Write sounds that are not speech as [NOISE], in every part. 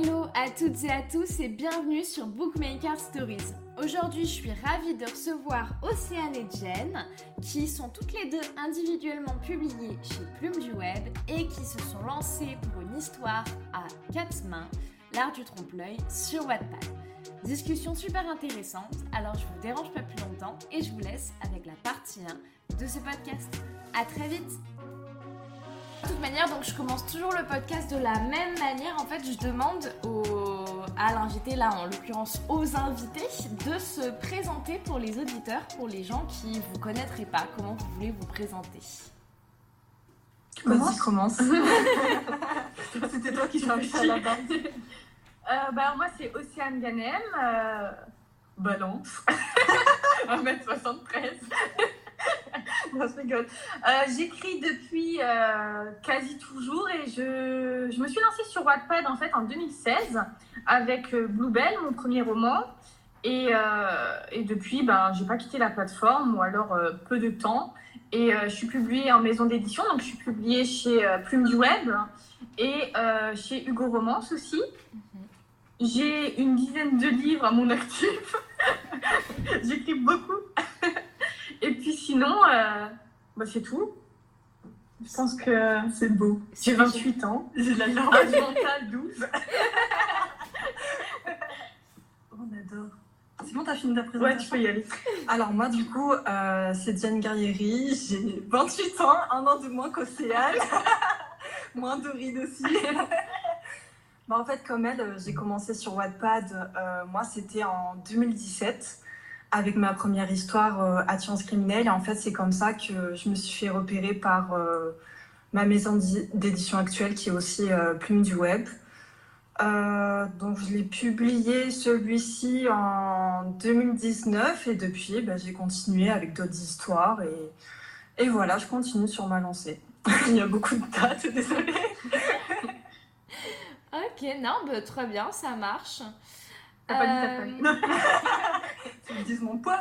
Hello à toutes et à tous et bienvenue sur Bookmaker Stories. Aujourd'hui, je suis ravie de recevoir Océane et Jen qui sont toutes les deux individuellement publiées chez Plume du Web et qui se sont lancées pour une histoire à quatre mains, l'art du trompe-l'œil sur Wattpad. Discussion super intéressante, alors je vous dérange pas plus longtemps et je vous laisse avec la partie 1 de ce podcast. À très vite de toute manière, donc je commence toujours le podcast de la même manière. En fait, je demande aux, à l'invité, là en l'occurrence aux invités, de se présenter pour les auditeurs, pour les gens qui ne vous connaîtraient pas. Comment vous voulez vous présenter? Vas-y, commence. [LAUGHS] C'était toi qui cherchais à la base. Euh, bah, moi, c'est Océane Ganem. Euh, Balance. [LAUGHS] 1m73. [LAUGHS] non, je rigole. Euh, J'écris depuis euh, quasi toujours et je, je, me suis lancée sur Wattpad en fait en 2016 avec euh, Bluebell, mon premier roman. Et, euh, et depuis, ben, j'ai pas quitté la plateforme ou alors peu de temps. Et je suis publiée en maison d'édition, donc je suis publiée chez Plume du Web et chez Hugo Romance aussi. J'ai une dizaine de livres à mon actif. [LAUGHS] J'écris beaucoup. [LAUGHS] Et puis sinon, euh, bah c'est tout. Je pense que c'est beau. J'ai 28 ans. [LAUGHS] J'ai de la Âge mental 12. On adore. C'est bon, t'as fini ta présentation Ouais, tu peux y aller. Alors moi, du coup, euh, c'est Diane Guerrieri. J'ai 28 ans, un an de moins qu'Océane. [LAUGHS] moins de rides aussi. [LAUGHS] bah, en fait, comme elle, j'ai commencé sur Wattpad. Euh, moi, c'était en 2017 avec ma première histoire euh, Attirance criminelle. Et en fait, c'est comme ça que je me suis fait repérer par euh, ma maison d'édition actuelle qui est aussi euh, Plume du Web. Donc, je l'ai publié celui-ci en 2019 et depuis, bah, j'ai continué avec d'autres histoires. Et, et voilà, je continue sur ma lancée. [LAUGHS] Il y a beaucoup de dates, désolée. [LAUGHS] ok, non, bah, très bien, ça marche. T'as pas dit ta famille. [LAUGHS] tu me dises mon poids.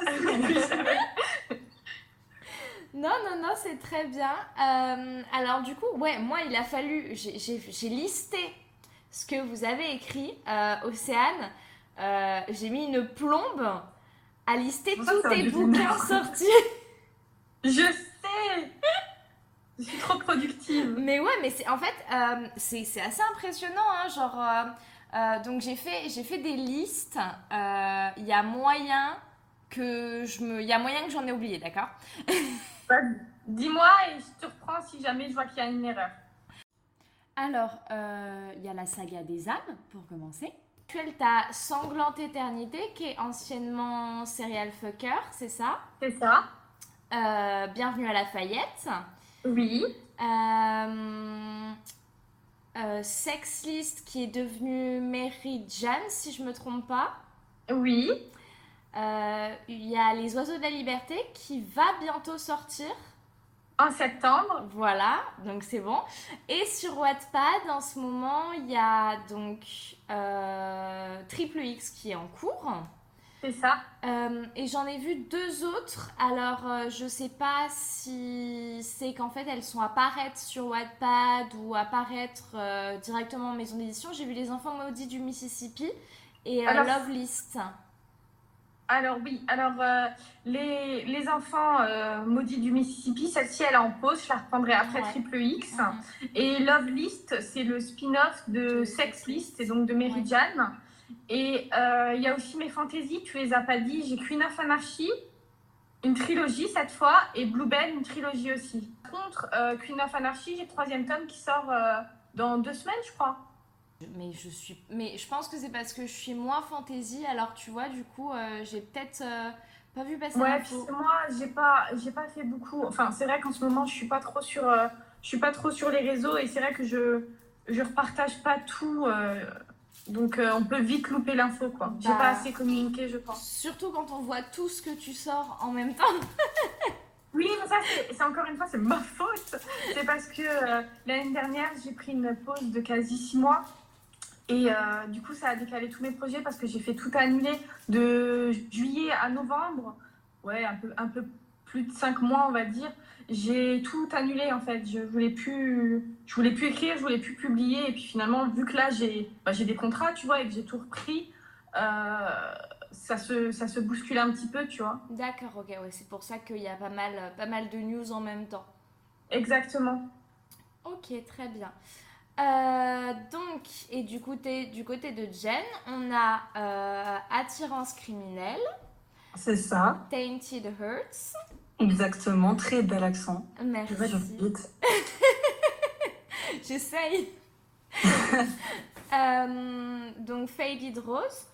non, non, non, c'est très bien. Euh, alors du coup, ouais, moi, il a fallu, j'ai listé ce que vous avez écrit, euh, Océane. Euh, j'ai mis une plombe à lister tous tes bouquins sortis. [LAUGHS] Je sais Je suis trop productive. Mais ouais, mais c'est en fait, euh, c'est assez impressionnant, hein, genre... Euh, donc j'ai fait, j'ai fait des listes. Il y a moyen que je me, il y a moyen que j'en ai oublié, d'accord? [LAUGHS] Dis-moi et je te reprends si jamais je vois qu'il y a une erreur. Alors, il euh, y a la saga des âmes pour commencer. Tu as Sanglante Éternité qui est anciennement Serial Fucker, c'est ça? C'est ça. Euh, Bienvenue à Lafayette. Oui. Euh, euh, Sex List qui est devenu Mary Jane, si je me trompe pas. Oui. Euh, Il y a Les Oiseaux de la Liberté qui va bientôt sortir. En septembre. Voilà, donc c'est bon. Et sur Wattpad, en ce moment, il y a donc euh, Triple X qui est en cours. C'est ça. Euh, et j'en ai vu deux autres. Alors, euh, je sais pas si c'est qu'en fait elles sont apparaître sur Wattpad ou apparaître euh, directement en maison d'édition. J'ai vu Les Enfants Maudits du Mississippi et alors, Love List. Alors, oui. Alors, les, les, Enfants Maudits du Mississippi, celle-ci elle est en pause. Je la reprendrai après ouais. Triple X. -hmm. Et Love List, c'est le spin-off de Sex List et donc de Mary ouais. Jane. Et il euh, y a aussi mes fantaisies, tu les as pas dit. J'ai Queen of Anarchy, une trilogie cette fois, et Bluebell, une trilogie aussi. Par contre, euh, Queen of Anarchy, j'ai le troisième tome qui sort euh, dans deux semaines, je crois. Mais je suis, mais je pense que c'est parce que je suis moins fantasy. Alors tu vois, du coup, j'ai peut-être pas vu passer. Ouais, puis moi, j'ai pas, j'ai pas fait beaucoup. Enfin, c'est vrai qu'en ce moment, je suis pas trop sur, je suis pas trop sur les réseaux, et c'est vrai que je, je repartage pas tout. Donc euh, on peut vite louper l'info quoi. J'ai bah, pas assez communiqué je pense. Surtout quand on voit tout ce que tu sors en même temps. [LAUGHS] oui mais ça c'est encore une fois c'est ma faute. C'est parce que euh, l'année dernière j'ai pris une pause de quasi six mois. Et euh, du coup ça a décalé tous mes projets parce que j'ai fait tout annuler de juillet à novembre. Ouais un peu, un peu plus de cinq mois, on va dire, j'ai tout annulé en fait. Je voulais plus, je voulais plus écrire, je voulais plus publier. Et puis finalement, vu que là j'ai bah, j'ai des contrats, tu vois, et que j'ai tout repris, euh, ça, se, ça se bouscule un petit peu, tu vois. D'accord, ok, ouais, c'est pour ça qu'il y a pas mal, pas mal de news en même temps. Exactement. Ok, très bien. Euh, donc, et du côté, du côté de Jen, on a euh, Attirance criminelle. C'est ça. Tainted Hurts. Exactement, très bel accent. Merci. [LAUGHS] J'essaye. [LAUGHS] euh, donc Faded Rose.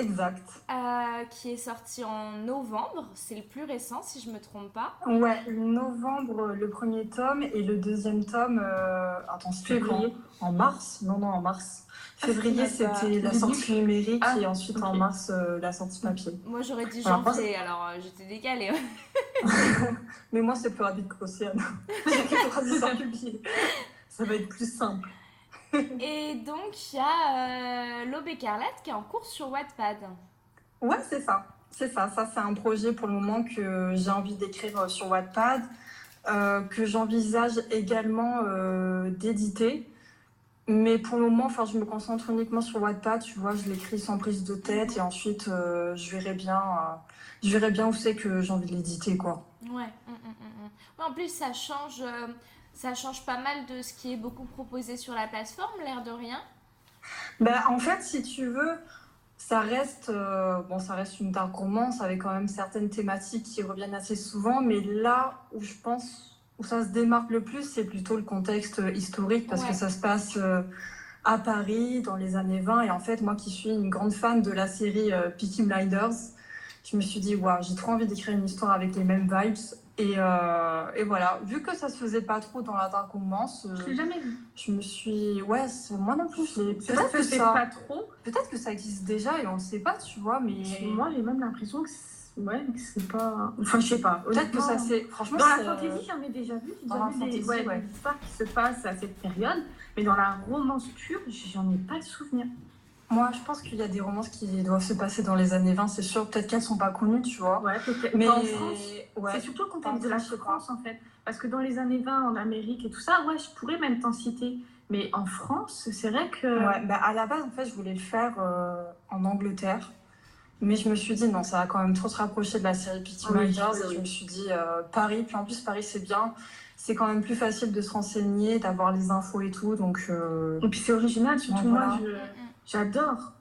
Exact. Euh, qui est sorti en novembre. C'est le plus récent, si je me trompe pas. Ouais, novembre, le premier tome, et le deuxième tome, euh... attends, février. En mars? Non, non, en mars. Ah, Février, c'était la sortie numérique ah, et ensuite en mars, euh, la sortie papier. Moi, j'aurais dit janvier, alors, alors euh, j'étais décalée. [LAUGHS] Mais moi, c'est plus rapide qu'Océane. [LAUGHS] J'ai Ça va être plus simple. [LAUGHS] et donc, il y a euh, L'Aube écarlate qui est en cours sur Wattpad. Ouais, c'est ça. C'est ça. Ça, c'est un projet pour le moment que j'ai envie d'écrire euh, sur Wattpad, euh, que j'envisage également d'éditer. Mais pour le moment, enfin, je me concentre uniquement sur Wattpad, tu vois, je l'écris sans prise de tête et ensuite je verrai bien, je verrai bien où c'est que j'ai envie de l'éditer, quoi. Ouais. Hum, en plus, ça change ça change pas mal de ce qui est beaucoup proposé sur la plateforme, l'air de rien. Bah, en fait, si tu veux, ça reste, euh, bon, ça reste une dark romance avec quand même certaines thématiques qui reviennent assez souvent, mais là où je pense où ça se démarque le plus, c'est plutôt le contexte historique parce que ça se passe euh, à Paris dans les années 20 et en fait moi qui suis une grande fan de la série euh, Peaky Blinders, je me suis dit waouh, j'ai trop envie d'écrire une histoire avec les mêmes vibes et, euh, et, voilà, vu que ça se faisait pas trop dans la Dark Romance, euh, je l'ai jamais vu. Je me suis, ouais, moi non plus, je Peut-être que, ça pas trop. Peut-être que ça existe déjà et on ne sait pas, tu vois, mais moi j'ai même l'impression que ouais, que c'est pas. Enfin, je sais pas. Peut-être que ça c'est. Franchement, dans la fantasy, j'en ai déjà vu. J'ai déjà vu des, ouais, ouais. histoires qui se passent à cette période, mais dans la romance pure, j'en ai pas de souvenir. Moi, je pense qu'il y a des romances qui doivent se passer dans les années 20, c'est sûr. Peut-être qu'elles ne sont pas connues, tu vois. Ouais, peut-être. Mais en France, ouais. c'est surtout le contexte de la France, en fait. Parce que dans les années 20, en Amérique et tout ça, ouais, je pourrais même t'en citer. Mais en France, c'est vrai que. Ouais, bah à la base, en fait, je voulais le faire euh, en Angleterre. Mais je me suis dit, non, ça va quand même trop se rapprocher de la série Peaky Blinders. et je me suis dit, euh, Paris. Puis en plus, Paris, c'est bien. C'est quand même plus facile de se renseigner, d'avoir les infos et tout. Donc, euh, Et puis c'est original, surtout moi. Je... J'adore.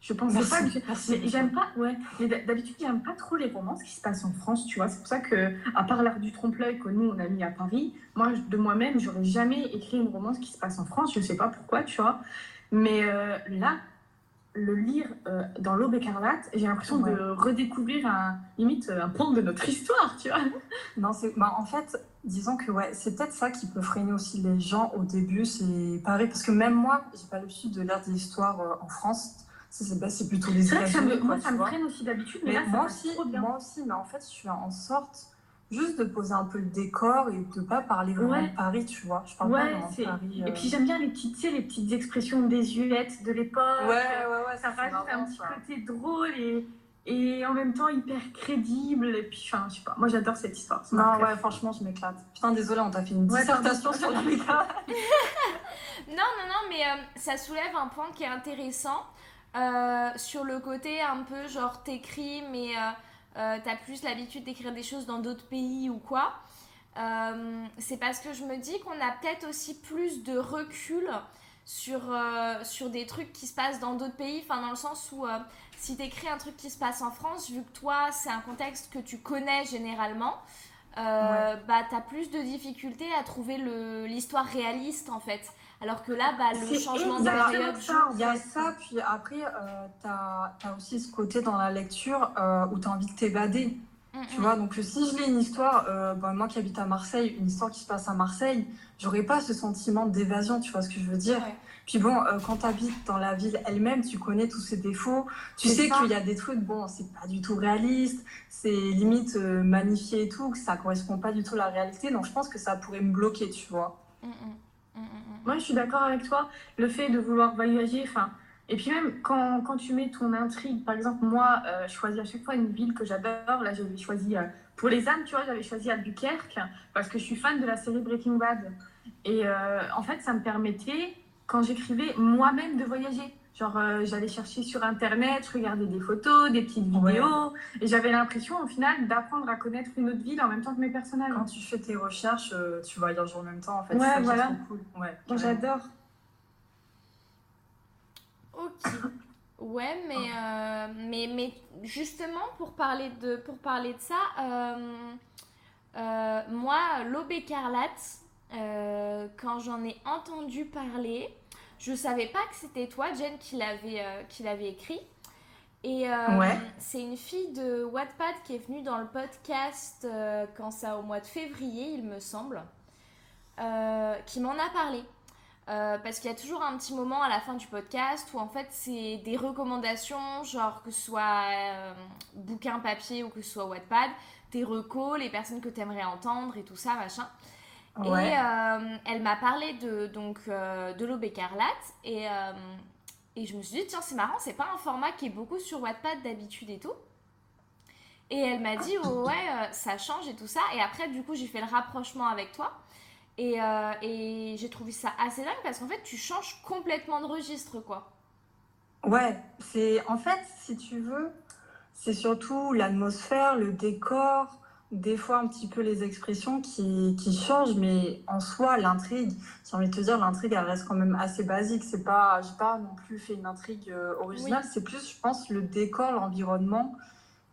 Je pense pas que j'aime pas ouais. Mais d'habitude j'aime pas trop les romances qui se passent en France tu vois. C'est pour ça que à part l'art du trompe-l'œil que nous on a mis à Paris moi de moi-même j'aurais jamais écrit une romance qui se passe en France. Je sais pas pourquoi tu vois. Mais euh, là le lire euh, dans l'aube écarlate j'ai l'impression de redécouvrir un limite un point de notre [LAUGHS] histoire tu vois. Non c'est bah, en fait disons que ouais c'est peut-être ça qui peut freiner aussi les gens au début c'est pareil parce que même moi j'ai pas l'habitude de lire des histoires euh, en France. C'est plutôt les États-Unis. Moi, ça me freine aussi d'habitude, mais, là, moi, aussi, moi aussi, mais en fait, je suis en sorte juste de poser un peu le décor et de pas parler vraiment de Paris, tu vois. Je parle pas vraiment de Paris. Et puis j'aime bien les petites, les petites expressions désuètes de l'époque. Ouais, ouais, ouais. Ça rajoute un petit côté drôle et, et en même temps hyper crédible. Et puis, enfin, je sais pas. Moi, j'adore cette histoire. Non, ouais, franchement, je m'éclate. Putain, désolé, on t'a fait une dissertation sur la [LAUGHS] non, non, non, mais euh, ça soulève un point qui est intéressant. Euh, sur le côté un peu genre t'écris mais euh, euh, t'as plus l'habitude d'écrire des choses dans d'autres pays ou quoi. c'est parce que je me dis qu'on a peut-être aussi plus de recul sur, sur des trucs qui se passent dans d'autres pays, enfin dans le sens où si t'écris un truc qui se passe en France, vu que toi c'est un contexte que tu connais généralement, bah t'as plus de difficultés à trouver l'histoire réaliste en fait. Alors que là, bah, le changement de période. Il y a ça, puis après, euh, tu as, aussi ce côté dans la lecture euh, où tu as envie de t'évader. Mm, tu mm. vois, donc si je lis une histoire, euh, bah, moi qui habite à Marseille, une histoire qui se passe à Marseille, j'aurais pas ce sentiment d'évasion, tu vois ce que je veux dire Puis bon, quand tu habites dans la ville elle-même, tu connais tous ses défauts, tu sais qu'il y a des trucs, bon, c'est pas du tout réaliste, c'est limite magnifié et tout, que ça correspond pas du tout à la réalité, donc je pense que ça pourrait me bloquer, tu vois. Mm, moi, je suis d'accord avec toi. Le fait de vouloir voyager, enfin. Et puis même quand, tu mets ton intrigue, par exemple, moi, euh, je choisis à chaque fois une ville que j'adore. Là, j'avais choisi euh, pour les âmes, tu vois, j'avais choisi Albuquerque parce que je suis fan de la série Breaking Bad. Et en fait, ça me permettait, quand j'écrivais, moi-même de voyager. Genre, euh, j'allais chercher sur Internet, je regardais des photos, des petites vidéos. Et j'avais l'impression, au final, d'apprendre à connaître une autre ville en même temps que mes personnages. Quand tu fais tes recherches, euh, tu voyages en même temps, en fait. Ouais, voilà. Cool. Ouais, j'adore. Ok. Ouais, mais, euh, mais, mais justement, pour parler de, pour parler de ça, moi, l'aube écarlate, quand j'en ai entendu parler, je savais pas que c'était toi, Jen, qui l'avait euh, écrit. Et euh, c'est une fille de Wattpad qui est venue dans le podcast euh, quand ça au mois de février, il me semble, qui m'en a parlé. parce qu'il y a toujours un petit moment à la fin du podcast où en fait c'est des recommandations, genre que ce soit bouquin papier ou que ce soit Wattpad, tes recos, les personnes que tu aimerais entendre et tout ça, machin. Et euh, elle m'a parlé de, donc, euh, de l'aube écarlate. Et, euh, et je me suis dit, tiens, c'est marrant, c'est pas un format qui est beaucoup sur Wattpad d'habitude et tout. Et elle m'a dit, oh, ouais, ça change et tout ça. Et après, du coup, j'ai fait le rapprochement avec toi. Et, et j'ai trouvé ça assez dingue parce qu'en fait, tu changes complètement de registre, quoi. Ouais, c'est en fait, si tu veux, c'est surtout l'atmosphère, le décor, des fois un petit peu les expressions qui, qui changent, mais en soi, l'intrigue, j'ai envie de te dire, l'intrigue, elle reste quand même assez basique. C'est pas, j'ai pas non plus fait une intrigue euh, originale, c'est plus, je pense, le décor, l'environnement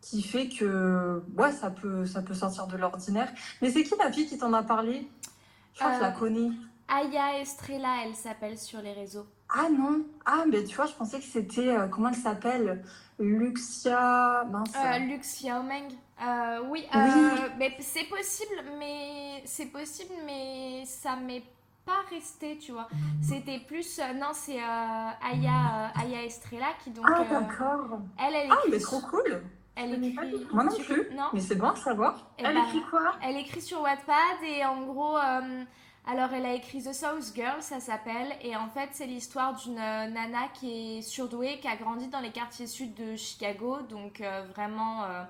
qui fait que, ouais, ça peut, ça peut sortir de l'ordinaire. Mais c'est qui la fille qui t'en a parlé? Je crois que je la euh, connais. Aya Estrella, elle s'appelle sur les réseaux. Ah non? Ah, mais tu vois, je pensais que c'était, euh, comment elle s'appelle? Luxia... Mince. Luxia Omeng euh, oui, euh, mais c'est possible, mais c'est possible, mais ça m'est pas resté, tu vois. C'était plus, euh, non, c'est Aya, Aya Estrella qui donc. Ah d'accord. Elle, elle Ah mais trop cool. Elle écrit. Moi non plus. Non. Mais c'est bon à savoir. Eh elle ben, écrit quoi? Elle écrit sur Wattpad et en gros. Alors, elle a écrit The South Girl, ça s'appelle, et en fait, c'est l'histoire d'une nana qui est surdouée, qui a grandi dans les quartiers sud de Chicago, donc vraiment euh,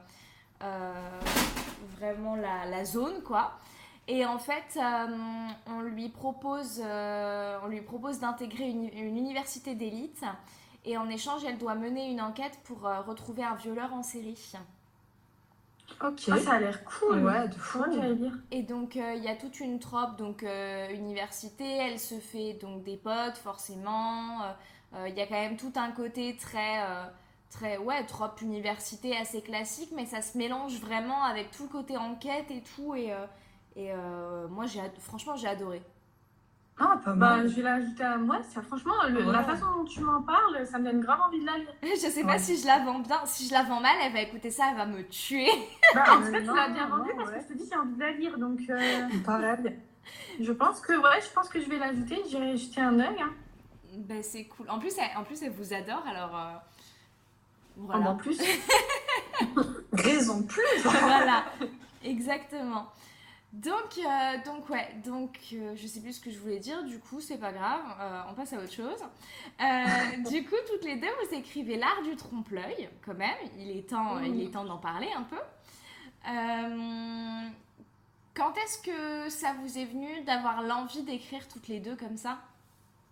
vraiment la, zone, quoi. Et en fait, euh, on lui propose, euh, on lui propose d'intégrer une, université d'élite. Et en échange, elle doit mener une enquête pour retrouver un violeur en série. Ok. Ah, ça a l'air cool. Ouais, de fou. dire. Et donc, il y a toute une trope, donc université, elle se fait donc des potes, forcément. Il y a quand même tout un côté très très ouais trop université assez classique mais ça se mélange vraiment avec tout le côté enquête et tout et, euh, et euh, moi j'ai franchement j'ai adoré. Ah pas bah, mal. je vais l'ajouter à moi. Ça franchement la façon dont tu m'en parles ça me donne grave envie de la lire. [LAUGHS] Je sais pas si je la vends bien si je la vends mal elle va écouter ça elle va me tuer. Bah, [LAUGHS] en fait tu l'as bien vendue parce que je te dis j'ai envie de la lire donc euh, pareil je pense que ouais je pense que je vais l'ajouter j'irai jeter un œil hein. ben, c'est cool. En plus elle, en plus elle vous adore alors voilà. En plus. [LAUGHS] Raison plus. [LAUGHS] voilà, exactement. Donc, euh, donc ouais, donc euh, je sais plus ce que je voulais dire, du coup c'est pas grave, euh, on passe à autre chose. [LAUGHS] du coup, toutes les deux, vous écrivez l'art du trompe-l'œil, quand même, il est temps, il est temps d'en parler un peu. quand est-ce que ça vous est venu d'avoir l'envie d'écrire toutes les deux comme ça?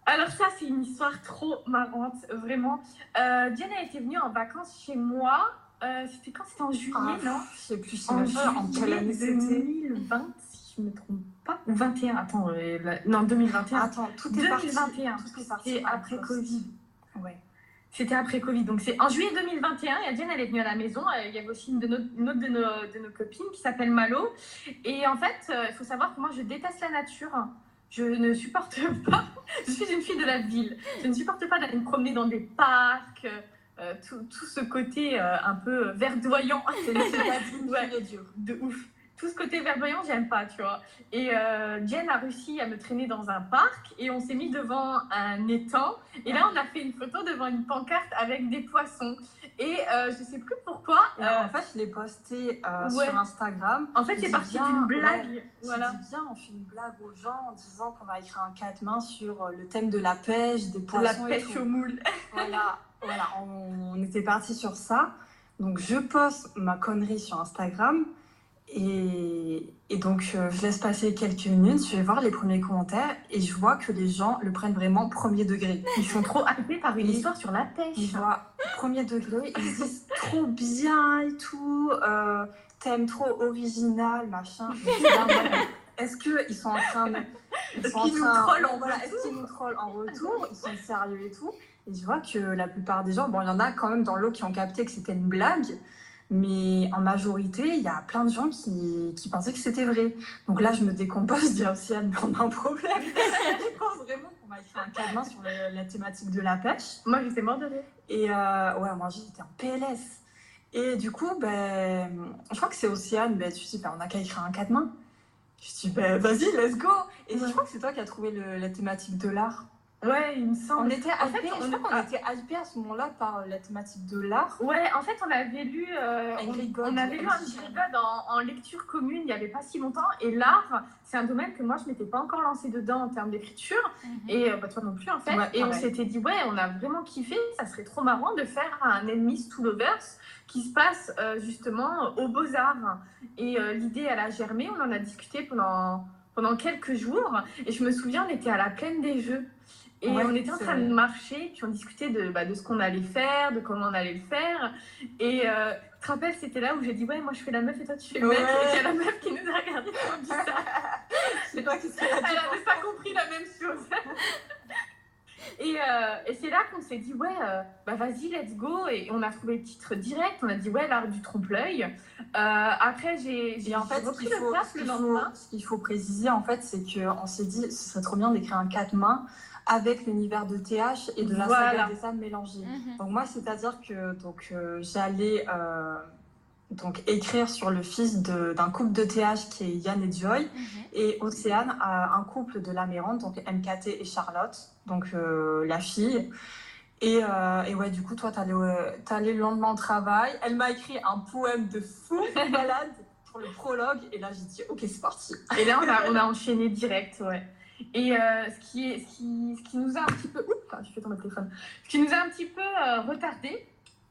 Alors ça, c'est une histoire trop marrante, vraiment. Euh, Diane a été venue en vacances chez moi. Euh, c'était quand? C'était en juillet, ah, non? Je sais plus en, en quelle année 2020, si je ne me trompe pas. Ou 21, attends, euh, non, 2021. Attends, tout est 2021, C'était après Covid. Ouais. C'était après Covid. Donc c'est en juillet 2021, et Diane, elle est venue à la maison. Euh, il y avait aussi une, de nos, une autre de nos, de nos copines qui s'appelle Malo. Et en fait, il faut savoir que moi, je déteste la nature. Je ne supporte [LAUGHS] pas, je suis une fille de la ville, je ne supporte pas d'aller me promener dans des parcs, euh, tout, tout, ce côté euh, un peu verdoyant. [LAUGHS] C'est de ouf. Tout ce côté verdoyant, j'aime pas, tu vois. Et euh, Jen a réussi à me traîner dans un parc et on s'est mis devant un étang. Et là, on a fait une photo devant une pancarte avec des poissons. Et euh, je sais plus pourquoi. Euh, en fait, je l'ai posté euh, sur Instagram. En fait, c'est parti d'une blague. voilà. bien, on fait une blague aux gens en disant qu'on va écrire un quatre mains sur le thème de la pêche, des poissons. La pêche au moule. [LAUGHS] voilà, voilà on, on était parti sur ça. Donc, je poste ma connerie sur Instagram. Et, et donc, euh, je laisse passer quelques minutes, je vais voir les premiers commentaires et je vois que les gens le prennent vraiment premier degré. Ils sont trop hypés par une histoire sur la pêche. Ils voient premier degré, ils se disent [LAUGHS] trop bien et tout, euh, thème trop original, machin. Je [LAUGHS] Est-ce qu'ils sont en train de. ils Est-ce sont en qu'ils nous train- trollent en voilà, Est-ce qu'ils nous trollent en retour Ils sont sérieux et tout. Et je vois que la plupart des gens, bon, il y en a quand même dans l'eau qui ont capté que c'était une blague, mais en majorité, il y a plein de gens qui, qui pensaient que c'était vrai. Donc là, je me décompose, je dis à Océane, mais on a un problème. [LAUGHS] je pense vraiment qu'on m'a écrit un cadenas sur le- la thématique de la pêche. Moi, j'étais mort de rire. Et euh, ouais, moi j'étais en PLS. Et du coup, ben, je crois que c'est Océane, ben, tu dis, ben, on n'a qu'à écrire un mains. Je dis, ben, vas-y, let's go. Et Ouais. je crois que c'est toi qui as trouvé le- la thématique de l'art. Ouais, il me On semble. était En fait, je on- crois qu'on ah. était hypés à ce moment-là par euh, la thématique de l'art. Ouais, en fait, on avait lu, euh, on, on avait lu un en, en lecture commune il n'y avait pas si longtemps. Et l'art, c'est un domaine que moi, je m'étais pas encore lancée dedans en termes d'écriture. Et euh, bah, toi non plus, en fait. Ouais, et on s'était dit, ouais, on a vraiment kiffé. Ça serait trop marrant de faire un Enemies to Lovers qui se passe euh, justement aux Beaux-Arts. Et euh, l'idée, elle a germé. On en a discuté pendant, pendant quelques jours. Et je me souviens, on était à la plaine des Jeux. Et Ouais, on était en train de marcher, puis on discutait de, bah, de ce qu'on allait faire, de comment on allait le faire. Et euh, tu te rappelles, c'était là où j'ai dit, ouais, moi je fais la meuf et toi tu fais le mec. Ouais. Et il y a la meuf qui nous a regardé comme ça. [LAUGHS] C'est toi qui Elle n'avait pas compris la même chose. [LAUGHS] Et, euh, et c'est là qu'on s'est dit, ouais, euh, bah vas-y, let's go. Et on a trouvé le titre direct. On a dit, ouais, l'art du trompe-l'œil. Euh, après, j'ai en fait, repris le faut, taf ce le lendemain. ce qu'il faut préciser, en fait, c'est qu'on s'est dit ce serait trop bien d'écrire un quatre mains avec l'univers de TH et de la Voilà. saga des âmes mélangées. Mhm. Donc moi, c'est-à-dire que donc euh, j'allais euh, donc écrire sur le fils de- d'un couple de TH qui est Yann et Joy Mhm. et Océane a un couple de Lamérante, donc MKT et Charlotte, donc euh, la fille. Et, euh, et ouais, du coup, toi, t'allais euh, t'allais le lendemain au travail. Elle m'a écrit un poème de fou [LAUGHS] malade pour le prologue. Et là, j'ai dit, ok, c'est parti. Et là, on a, on a enchaîné direct, ouais. Et euh, ce, qui est, ce, qui, ce qui nous a un petit peu. Oups, je fais tomber le téléphone. Ce qui nous a un petit peu euh, retardé,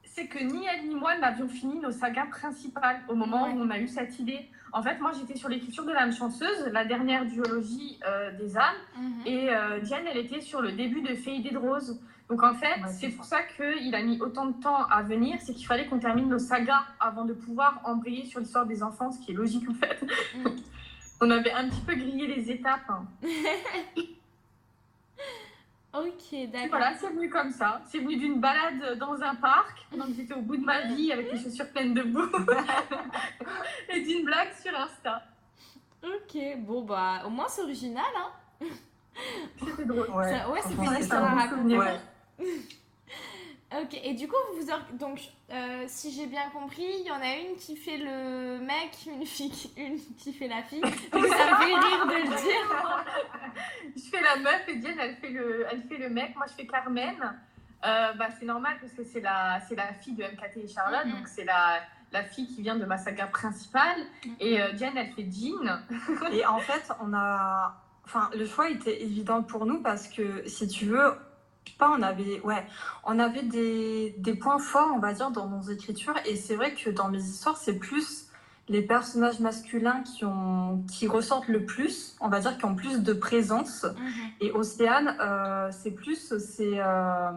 c'est que ni elle ni moi n'avions fini nos sagas principales au moment Ouais. où on a eu cette idée. En fait, moi, j'étais sur l'écriture de l'âme chanceuse, la dernière duologie euh, des âmes. Mhm. Et Diane, elle était sur le début de Féidé de Rose. Donc en fait, Ouais, c'est c'est pour ça qu'il a mis autant de temps à venir, c'est qu'il fallait qu'on termine nos sagas avant de pouvoir embrayer sur l'histoire des enfants, ce qui est logique en fait. Mm. On avait un petit peu grillé les étapes. hein. [LAUGHS] Ok, Et d'accord. voilà, c'est venu comme ça. C'est venu d'une balade dans un parc, que j'étais au bout de ma vie avec les chaussures pleines de boue, [LAUGHS] et d'une blague sur Insta. Ok, bon bah au moins c'est original hein. C'était drôle. Ouais, Ça- ouais, ça franchement, fait une c'est histoire un à raconter. Ouais. [LAUGHS] Ok, et du coup, vous or- donc euh, si j'ai bien compris, il y en a une qui fait le mec, une fille, qui- une qui fait la fille. [LAUGHS] Donc ça me fait rire de le dire. je fais la meuf et Diane, elle fait le, elle fait le mec. Moi, je fais Carmen. Euh, bah, c'est normal parce que c'est la, c'est la fille de MKT et Charlotte, Mhm. donc c'est la, la fille qui vient de ma saga principale. Mhm. Et euh, Diane, elle fait Jean. Et en fait, on a. Enfin, le choix était évident pour nous parce que, si tu veux, pas, on avait, ouais, on avait des, des points forts, on va dire, dans nos écritures. Et c'est vrai que dans mes histoires, c'est plus les personnages masculins qui, ont, qui ressortent le plus, on va dire, qui ont plus de présence. Mhm. Et Océane, euh, c'est plus ces, euh,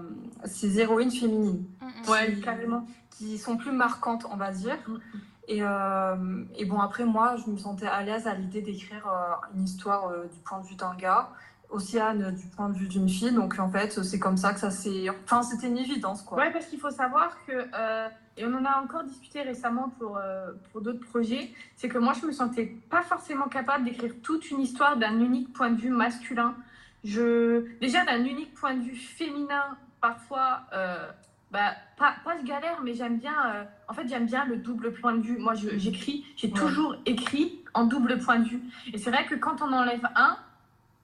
ces héroïnes féminines Mhm. Ouais, Qui- carrément. qui sont plus marquantes, on va dire. Mhm. Et, euh, et bon, après, moi, je me sentais à l'aise à l'idée d'écrire euh, une histoire euh, du point de vue d'un gars, Océane du point de vue d'une fille. Donc, en fait, c'est comme ça que ça s'est. Enfin, c'était une évidence, quoi. Ouais, parce qu'il faut savoir que, euh, et on en a encore discuté récemment pour, euh, pour d'autres projets, c'est que moi je me sentais pas forcément capable d'écrire toute une histoire d'un unique point de vue masculin. Je, déjà d'un unique point de vue féminin, parfois, euh, bah, pas, pas je galère, mais j'aime bien, euh, en fait j'aime bien le double point de vue. Moi j'écris, j'ai Ouais. toujours écrit en double point de vue. Et c'est vrai que quand on enlève un,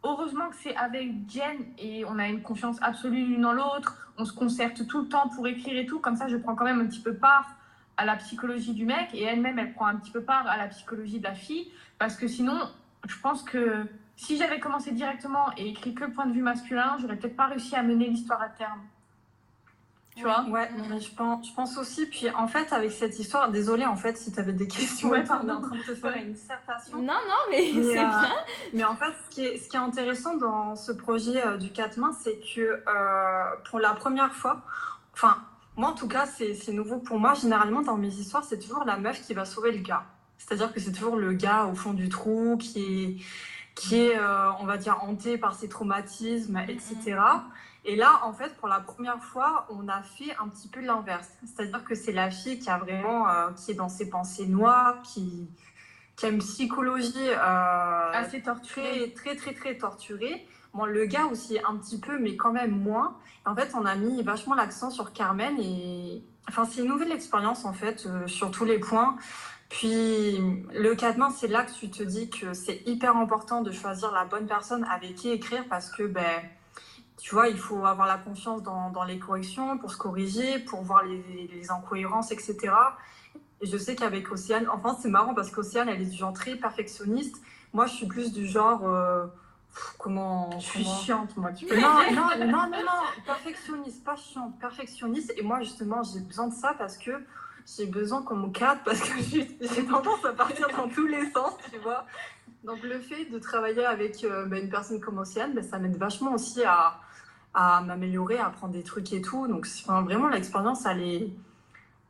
Heureusement que c'est avec Jen et on a une confiance absolue l'une dans l'autre. On se concerte tout le temps pour écrire et tout. Comme ça, je prends quand même un petit peu part à la psychologie du mec et elle-même, elle prend un petit peu part à la psychologie de la fille. Parce que sinon, je pense que si j'avais commencé directement et écrit que le point de vue masculin, j'aurais peut-être pas réussi à mener l'histoire à terme. Tu vois Ouais, mais je pense, je pense aussi. Puis en fait, avec cette histoire, désolée en fait si tu avais des questions. Ouais, [LAUGHS] on est pardon. en train de te faire une dissertation. Non, non, mais Mais, c'est euh, bien. Mais en fait, ce qui est, ce qui est intéressant dans ce projet euh, du 4 mains, c'est que euh, pour la première fois, enfin, moi en tout cas, c'est c'est nouveau pour moi. Généralement, dans mes histoires, c'est toujours la meuf qui va sauver le gars. C'est-à-dire que c'est toujours le gars au fond du trou qui est, qui est euh, on va dire, hanté par ses traumatismes, etc. Et là, en fait, pour la première fois, on a fait un petit peu l'inverse. C'est-à-dire que c'est la fille qui a vraiment, euh, qui est dans ses pensées noires, qui, qui a une psychologie euh, Assez torturé. très, très, très, très torturée. Bon, le gars aussi un petit peu, mais quand même moins. En fait, on a mis vachement l'accent sur Carmen et enfin, c'est une nouvelle expérience en fait euh, sur tous les points. Puis le 4 mains, c'est là que tu te dis que c'est hyper important de choisir la bonne personne avec qui écrire parce que ben tu vois, il faut avoir la confiance dans, dans les corrections pour se corriger, pour voir les, les incohérences, etc. Et je sais qu'avec Océane, enfin c'est marrant parce qu'Océane, elle est du genre très perfectionniste. Moi, je suis plus du genre, euh, comment, Je suis comment- chiante, moi. Tu peux non, non, non, non, non, perfectionniste, pas chiant, perfectionniste. Et moi, justement, j'ai besoin de ça parce que j'ai besoin qu'on me cadre parce que j'ai j'ai tendance à partir dans tous les sens, tu vois. Donc, le fait de travailler avec euh, bah, une personne comme Océane, bah, ça m'aide vachement aussi à, à m'améliorer, à apprendre des trucs et tout. Donc, enfin, vraiment, l'expérience, elle est,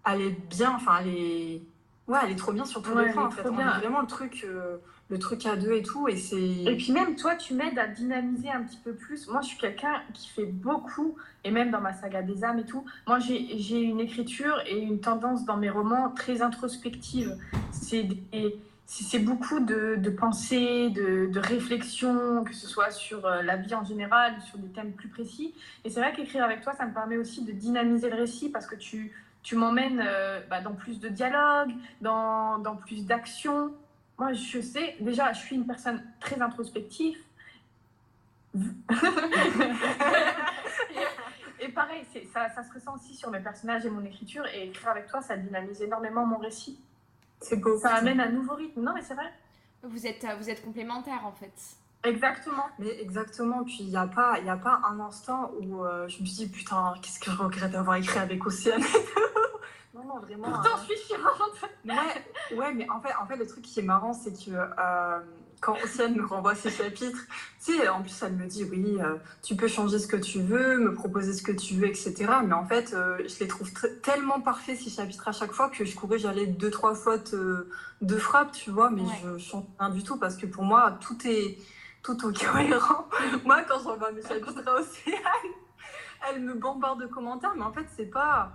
elle est bien, enfin, elle est, ouais, elle est trop bien sur tous Ouais, les points, en fait. On bien. vraiment le truc, euh, le truc à deux et tout. Et c'est. Et puis même toi, tu m'aides à dynamiser un petit peu plus. Moi, je suis quelqu'un qui fait beaucoup, et même dans ma saga des âmes et tout, moi, j'ai j'ai une écriture et une tendance dans mes romans très introspective. C'est des- c'est c'est beaucoup de, pensées, de, réflexions, que ce soit sur euh, la vie en général, sur des thèmes plus précis. Et c'est vrai qu'écrire avec toi, ça me permet aussi de dynamiser le récit parce que tu, tu m'emmènes euh, bah, dans plus de dialogue, dans, dans plus d'action. Moi, je sais, déjà, je suis une personne très introspective. [LAUGHS] et pareil, ça, ça se ressent aussi sur mes personnages et mon écriture. Et écrire avec toi, ça dynamise énormément mon récit. C'est beau. Ça amène un nouveau rythme. Non, mais c'est vrai. Vous êtes, euh, vous êtes complémentaires en fait. Exactement. Mais exactement, puis il n'y a, pas- il y a pas un instant où euh, je me dis putain, qu'est-ce que je regrette d'avoir écrit avec Océane. [LAUGHS] non, non, vraiment. Pourtant, je suis chiante. ouais, ouais, mais en fait, en fait, le truc qui est marrant, c'est que euh, quand Océane me renvoie ses chapitres, tu sais, en plus, elle me dit oui, euh, tu peux changer ce que tu veux, me proposer ce que tu veux, etc. Mais en fait, euh, je les trouve tr- tellement parfaits, ces chapitres à chaque fois, que je courais, j'allais deux, trois fautes euh, de frappe, tu vois, mais Ouais. je chante rien du tout parce que pour moi, tout est tout est cohérent. [LAUGHS] Moi, quand je revois mes chapitres à Océane, elle me bombarde de commentaires, mais en fait, c'est pas.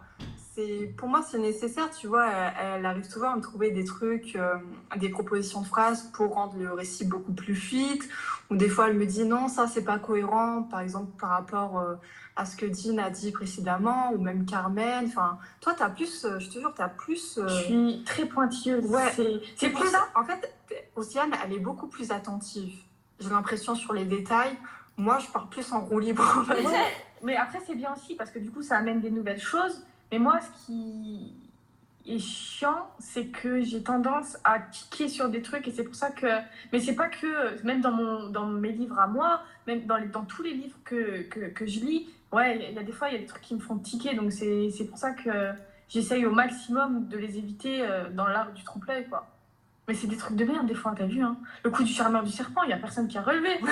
Pour moi, c'est nécessaire, tu vois. Elle, elle arrive souvent à me trouver des trucs, euh, des propositions de phrases pour rendre le récit beaucoup plus fluide. Ou des fois, elle me dit non, ça, c'est pas cohérent, par exemple, par rapport euh, à ce que Dean a dit précédemment, ou même Carmen. Enfin, toi, t'as plus, euh, je te jure, t'as plus. Je suis très pointilleuse. Ouais. C'est- pour ça. en fait, Océane, elle est beaucoup plus attentive. J'ai l'impression sur les détails. Moi, je pars plus en roue libre. Ouais, mais après, c'est bien aussi parce que du coup, ça amène des nouvelles choses. Mais moi, ce qui est chiant, c'est que j'ai tendance à tiquer sur des trucs et c'est pour ça que. Mais c'est pas que. Même dans, mon, dans mes livres à moi, même dans, dans tous les livres que, que, que je lis, ouais, il y a des fois, il y a des trucs qui me font tiquer. Donc c'est pour ça que j'essaye au maximum de les éviter euh, dans l'art du trompe-l'œil, quoi. Mais c'est des trucs de merde, des fois, t'as vu, hein. Le coup du charmeur du serpent, il y a personne qui a relevé. [LAUGHS]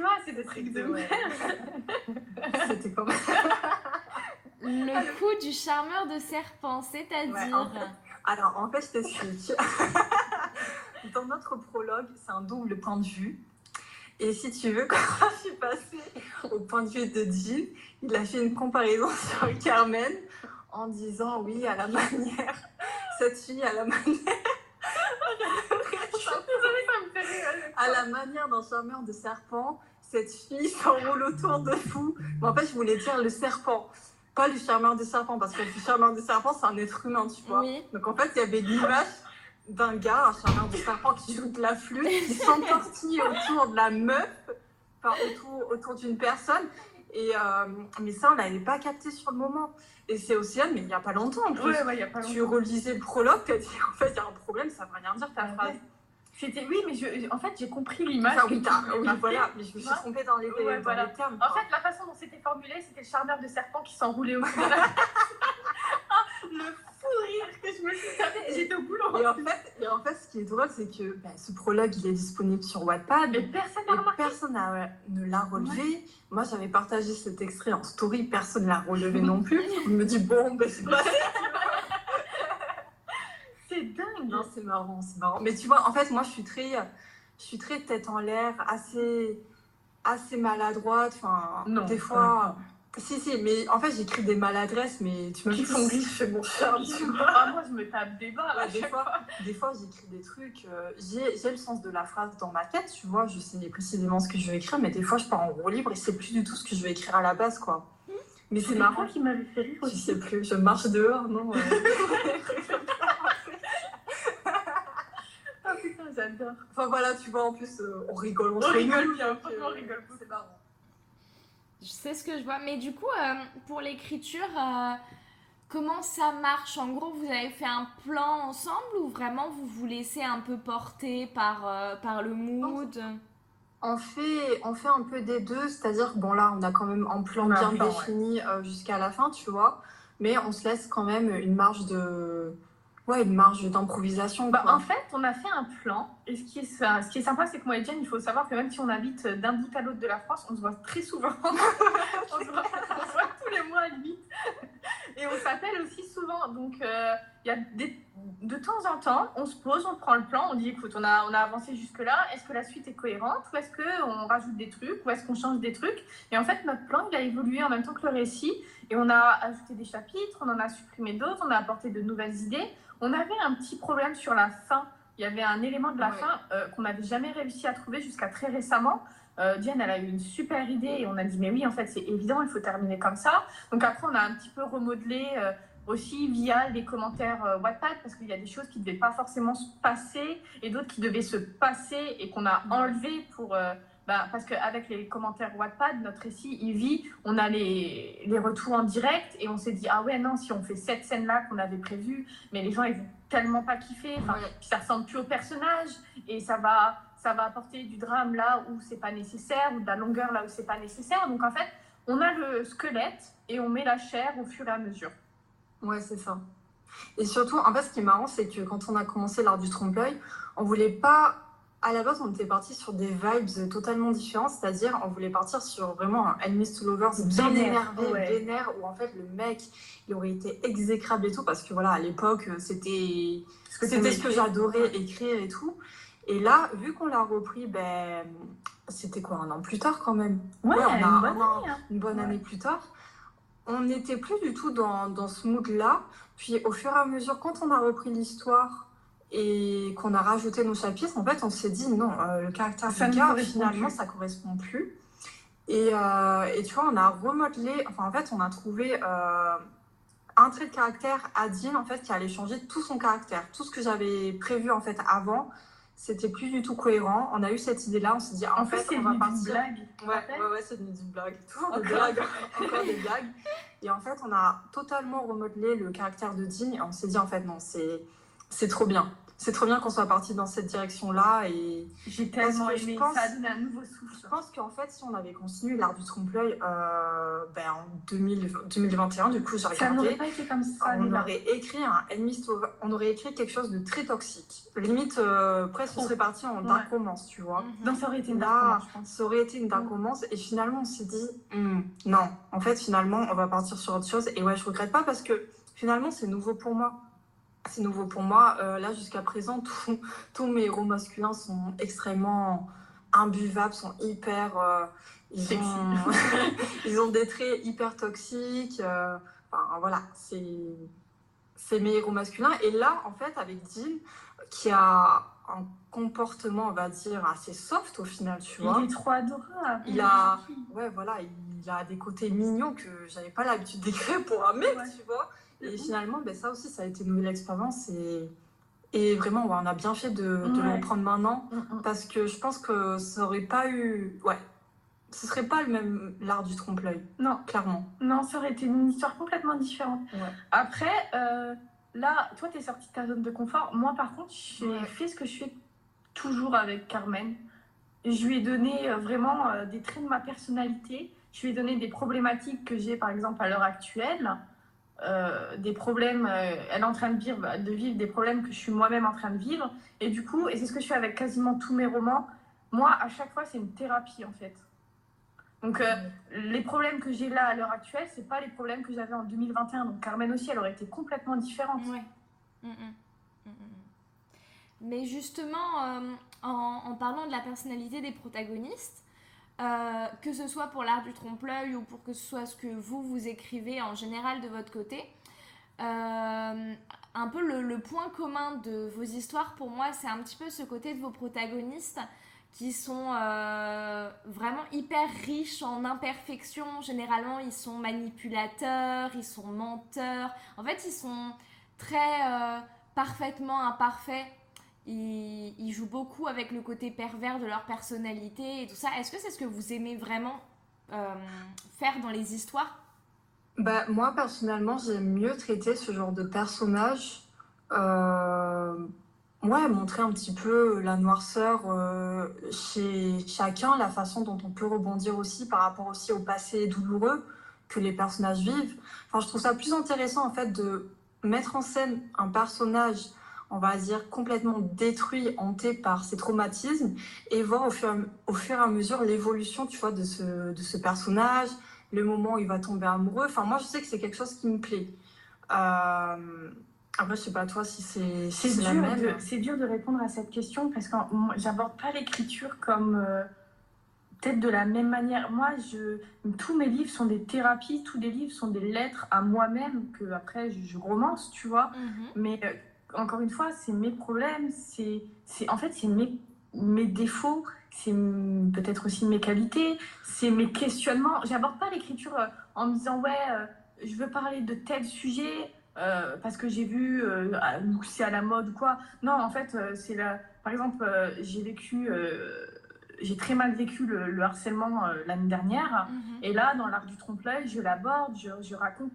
tu vois, c'est des trucs de merde. [LAUGHS] C'était comme. Le coup du charmeur de serpent, c'est-à-dire. Ouais, en fait, Alors, en fait, je t'explique. [LAUGHS] Dans notre prologue, c'est un double point de vue. Et si tu veux, [LAUGHS] quand je suis passée au point de vue de Jean, il a fait une comparaison sur Carmen en disant oui, à la manière, cette fille, à la manière. Désolée, ça me fait rire. À la manière d'un charmeur de serpent, cette fille s'enroule autour de vous. Mais en fait, je voulais dire le serpent, pas le charmeur de serpent, parce que le charmeur de serpent, c'est un être humain, tu vois. Oui. Donc en fait, il y avait l'image d'un gars, un charmeur de serpent qui joue de la flûte, qui s'entortille autour de la meuf, enfin autour, autour d'une personne. Et, euh, mais ça, on l'avait pas capté sur le moment. Et c'est Océane, mais il n'y a pas longtemps en plus. Ouais, ouais, il y a pas tu longtemps. relisais le prologue, tu as dit en fait, il y a un problème, ça ne veut rien dire ta Ouais. phrase. C'était oui, mais je, en fait, j'ai compris l'image. Enfin, oui, oui, voilà, mais je me suis trompée dans les, Ouais, dans voilà. les termes. En quoi. fait, la façon dont c'était formulé, c'était le charmeur de serpent qui s'enroulait au la- [LAUGHS] [LAUGHS] Ah, Le fou rire que je me suis tapé. J'étais au boulot. Et en, fait, et en fait, ce qui est drôle, c'est que bah, ce prologue, il est disponible sur Wattpad. Mais personne n'a remarqué. personne ne l'a relevé. Moi, j'avais partagé cet extrait en story, personne ne l'a relevé [LAUGHS] non plus. Je me dis, bon, ben, c'est pas C'est dingue. Non, c'est marrant, c'est marrant. Mais tu vois, en fait, moi, je suis très, je suis très tête en l'air, assez, assez maladroite. Enfin, Non, des fois. Si, si, mais en fait, j'écris des maladresses, mais tu me dis je fais mon charme, tu [LAUGHS] vois. Ah, moi, je me tape des barres. Ouais, des fois, des fois j'écris des trucs. euh, j'ai le sens de la phrase dans ma tête, tu vois. Je sais précisément ce que je vais écrire, mais des fois, je pars en roue libre et c'est plus du tout ce que je vais écrire à la base, quoi. Mais c'est marrant. qui m'avait fait rire Je aussi. sais plus, je marche dehors, non euh. [LAUGHS] Ah Enfin voilà, tu vois, en plus, euh, on rigole, on, On se rigole rigole, bien, franchement, on rigole beaucoup. C'est marrant. Je sais ce que je vois. Mais du coup, euh, pour l'écriture, euh, comment ça marche? En gros, vous avez fait un plan ensemble ou vraiment vous vous laissez un peu porter par, euh, par le mood? On fait, on fait un peu des deux, c'est-à-dire, bon là, on a quand même un plan bien ouais. défini euh, jusqu'à la fin, tu vois, mais on se laisse quand même une marge de... Ouais, une marge d'improvisation, Bah, en fait, on a fait un plan. Et ce qui est, ce qui est sympa, c'est que moi et Jen, il faut savoir que même si on habite d'un bout à l'autre de la France, on se voit très souvent. [LAUGHS] on, se voit, on se voit tous les mois, limite. Et on s'appelle aussi souvent. Donc, euh, y a des- de temps en temps, on se pose, on prend le plan, on dit écoute, on a, on a avancé jusque-là. Est-ce que la suite est cohérente? Ou est-ce qu'on rajoute des trucs? Ou est-ce qu'on change des trucs? Et en fait, notre plan, il a évolué en même temps que le récit. Et on a ajouté des chapitres, on en a supprimé d'autres, on a apporté de nouvelles idées. On avait un petit problème sur la fin. Il y avait un élément de la Ouais. fin euh, qu'on n'avait jamais réussi à trouver jusqu'à très récemment. Euh, Diane, elle a eu une super idée et on a dit, mais oui, en fait, c'est évident, il faut terminer comme ça. Donc après, on a un petit peu remodelé euh, aussi via les commentaires euh, Wattpad parce qu'il y a des choses qui ne devaient pas forcément se passer et d'autres qui devaient se passer et qu'on a enlevé pour. Bah, parce qu'avec les commentaires Wattpad, notre récit, il vit, on a les, les retours en direct et on s'est dit, ah ouais, non, si on fait cette scène-là qu'on avait prévue, mais les gens, ils vont tellement pas kiffer, enfin, Ouais. ça ressemble plus au personnage et ça va, ça va apporter du drame là où c'est pas nécessaire ou de la longueur là où c'est pas nécessaire. Donc en fait, on a le squelette et on met la chair au fur et à mesure. Ouais, c'est ça. Et surtout, en fait, ce qui est marrant, c'est que quand on a commencé l'art du trompe-l'œil, on voulait pas. À la base, on était parti sur des vibes totalement différentes, c'est-à-dire on voulait partir sur vraiment un Enemies to Lovers bien énervé, ouais. vénère, où en fait le mec, il aurait été exécrable et tout, parce que voilà, à l'époque, c'était ce que j'adorais écrire et tout. Et là, vu qu'on l'a repris, ben, c'était quoi, un an plus tard quand même? Ouais, Ouais, on a une un bonne an- année, hein. une bonne Ouais. année plus tard, on n'était plus du tout dans, dans ce mood-là. Puis au fur et à mesure, quand on a repris l'histoire et qu'on a rajouté nos chapitres, en fait, on s'est dit non, euh, le caractère Ça correspond finalement, plus. ça correspond plus. Et, euh, et tu vois, on a remodelé, enfin en fait, on a trouvé euh, un trait de caractère à Dean, en fait, qui allait changer tout son caractère. Tout ce que j'avais prévu, en fait, avant, c'était plus du tout cohérent. On a eu cette idée-là, on s'est dit, en, En fait, fait, on va une partir... blague. Ouais, ouais, ouais, c'est une une blague. Toujours des blagues. Encore des blagues. Et en fait, on a totalement remodelé le caractère de Dean et on s'est dit, en fait, non, c'est, c'est trop bien. C'est trop bien qu'on soit parti dans cette direction-là. Et J'ai tellement que je aimé. pense- Ça a donné un nouveau souffle. je pense qu'en fait, si on avait continué l'art du trompe-l'œil euh, ben, en 2000 2021, du coup, j'ai Ça n'aurait pas été comme ça. On aurait écrit un Enemies to- on aurait écrit quelque chose de très toxique. Limite, euh, presque, on Oh. serait parti en Ouais. dark romance, tu vois. Mhm. Non, ça aurait été une dark romance, je pense. ça aurait été une dark romance et finalement on s'est dit Hmm, non en fait finalement on va partir sur autre chose et ouais je regrette pas parce que finalement c'est nouveau pour moi c'est nouveau pour moi Euh, là jusqu'à présent [LAUGHS] tous- tous mes héros masculins sont extrêmement imbuvables sont hyper euh, ils, Sexy. ont, [LAUGHS] ils ont des traits hyper toxiques euh, enfin voilà c'est c'est mes héros masculins et là en fait avec Dean qui a un comportement on va dire assez soft au final tu vois Il est trop adorable. il a, ouais, voilà, il a des côtés mignons que j'avais pas l'habitude d'écrire pour un mec, Ouais. tu vois. Et finalement, ben, ça aussi, ça a été une nouvelle expérience et, et vraiment, ouais, on a bien fait de, de le Ouais. reprendre maintenant Mm, mm. parce que je pense que ça aurait pas eu, ouais, ce serait pas le même l'art du trompe-l'œil, Non, clairement. non, ça aurait été une histoire complètement différente. Ouais. Après, euh, là, toi, tu es sorti de ta zone de confort. Moi, par contre, j'ai fait ce que je fais toujours avec Carmen. Je lui ai donné euh, vraiment euh, des traits de ma personnalité. Je lui ai donné des problématiques que j'ai, par exemple, à l'heure actuelle. Euh, des problèmes, elle est en train de vivre, de vivre des problèmes que je suis moi-même en train de vivre. Et du coup, et c'est ce que je fais avec quasiment tous mes romans, moi, à chaque fois, c'est une thérapie, en fait. Donc, les problèmes que j'ai là à l'heure actuelle, c'est pas les problèmes que j'avais en 2021. Donc, Carmen aussi, elle aurait été complètement différente. Mm, mm. Mm, Mais justement, en, parlant de la personnalité des protagonistes, euh, que ce soit pour l'art du trompe-l'œil ou pour que ce soit ce que vous, vous écrivez en général de votre côté, euh, un peu le, point commun de vos histoires pour moi, c'est un petit peu ce côté de vos protagonistes qui sont euh, vraiment hyper riches en imperfections. Généralement, ils sont manipulateurs, ils sont menteurs. En fait, ils sont très parfaitement imparfaits ils, jouent beaucoup avec le côté pervers de leur personnalité et tout ça. Est-ce que c'est ce que vous aimez vraiment euh, faire dans les histoires? Bah, Moi, personnellement, j'aime mieux traiter ce genre de personnage. Euh, ouais, montrer un petit peu la noirceur euh, chez chacun, la façon dont on peut rebondir aussi par rapport aussi au passé douloureux que les personnages vivent. Enfin, je trouve ça plus intéressant en fait de mettre en scène un personnage on va dire, complètement détruit, hanté par ses traumatismes, et voir au fur, au fur et à mesure l'évolution, tu vois, de ce, de ce personnage, le moment où il va tomber amoureux. Enfin, moi, je sais que c'est quelque chose qui me plaît. Euh... Après, je sais pas toi si c'est si c'est dur, de, c'est dur de répondre à cette question parce que j'aborde pas l'écriture comme euh, peut-être de la même manière. Moi, je, tous mes livres sont des thérapies, tous les livres sont des lettres à moi-même que après je, romance, tu vois. Mm-hmm. Mais euh, encore une fois, c'est mes problèmes, c'est, en fait, c'est mes, mes défauts, c'est peut-être aussi mes qualités, c'est mes questionnements. J'aborde pas l'écriture euh, en me disant, ouais, euh, je veux parler de tel sujet euh, parce que j'ai vu, ou c'est à la mode ou quoi. Non, en fait, c'est la... Par exemple, j'ai vécu j'ai très mal vécu le, harcèlement l'année dernière. Mm-hmm. Et là, dans l'art du trompe-l'œil, je l'aborde, je, je, raconte